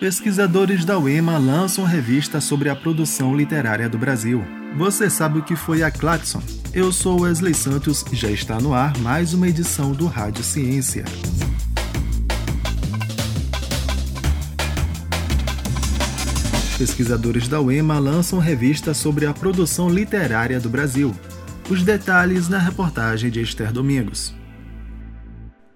Pesquisadores da UEMA lançam revista sobre a produção literária do Brasil. Você sabe o que foi a Claxon? Eu sou Wesley Santos e já está no ar mais uma edição do Rádio Ciência. Pesquisadores da UEMA lançam revista sobre a produção literária do Brasil. Os detalhes na reportagem de Esther Domingos.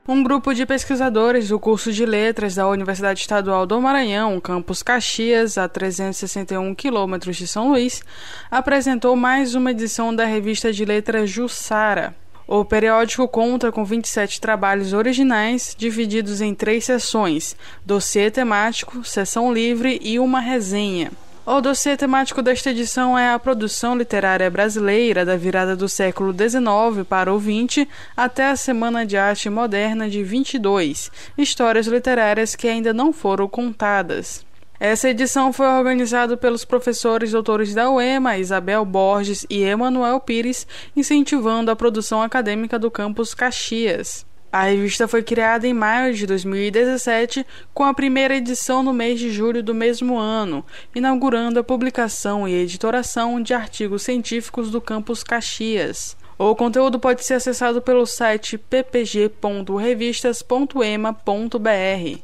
Um grupo de pesquisadores do curso de Letras da Universidade Estadual do Maranhão, campus Caxias, a 361 quilômetros de São Luís, apresentou mais uma edição da revista de letras Jussara. O periódico conta com 27 trabalhos originais, divididos em três sessões: dossiê temático, sessão livre e uma resenha. O dossiê temático desta edição é a produção literária brasileira da virada do século XIX para o XX até a Semana de Arte Moderna de 22, histórias literárias que ainda não foram contadas. Essa edição foi organizada pelos professores doutores da UEMA, Isabel Borges e Emanuel Pires, incentivando a produção acadêmica do campus Caxias. A revista foi criada em maio de 2017, com a primeira edição no mês de julho do mesmo ano, inaugurando a publicação e editoração de artigos científicos do campus Caxias. O conteúdo pode ser acessado pelo site ppg.revistas.ema.br.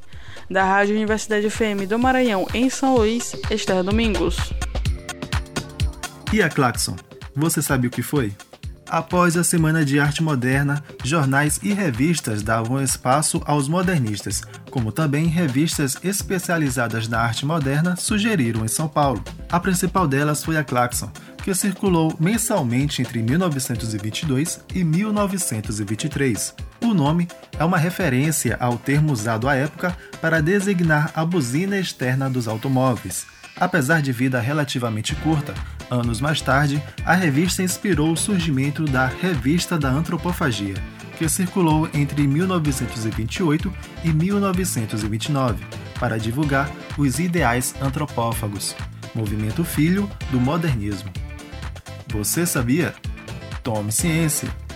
Da Rádio Universidade FM do Maranhão, em São Luís, Esther Domingos. E a Claxon? Você sabe o que foi? Após a Semana de Arte Moderna, jornais e revistas davam espaço aos modernistas, como também revistas especializadas na arte moderna sugeriram em São Paulo. A principal delas foi a Claxon, que circulou mensalmente entre 1922 e 1923. O nome é uma referência ao termo usado à época para designar a buzina externa dos automóveis. Apesar de vida relativamente curta, Anos mais tarde, a revista inspirou o surgimento da Revista da Antropofagia, que circulou entre 1928 e 1929 para divulgar os ideais antropófagos, movimento filho do modernismo. Você sabia? Tome ciência!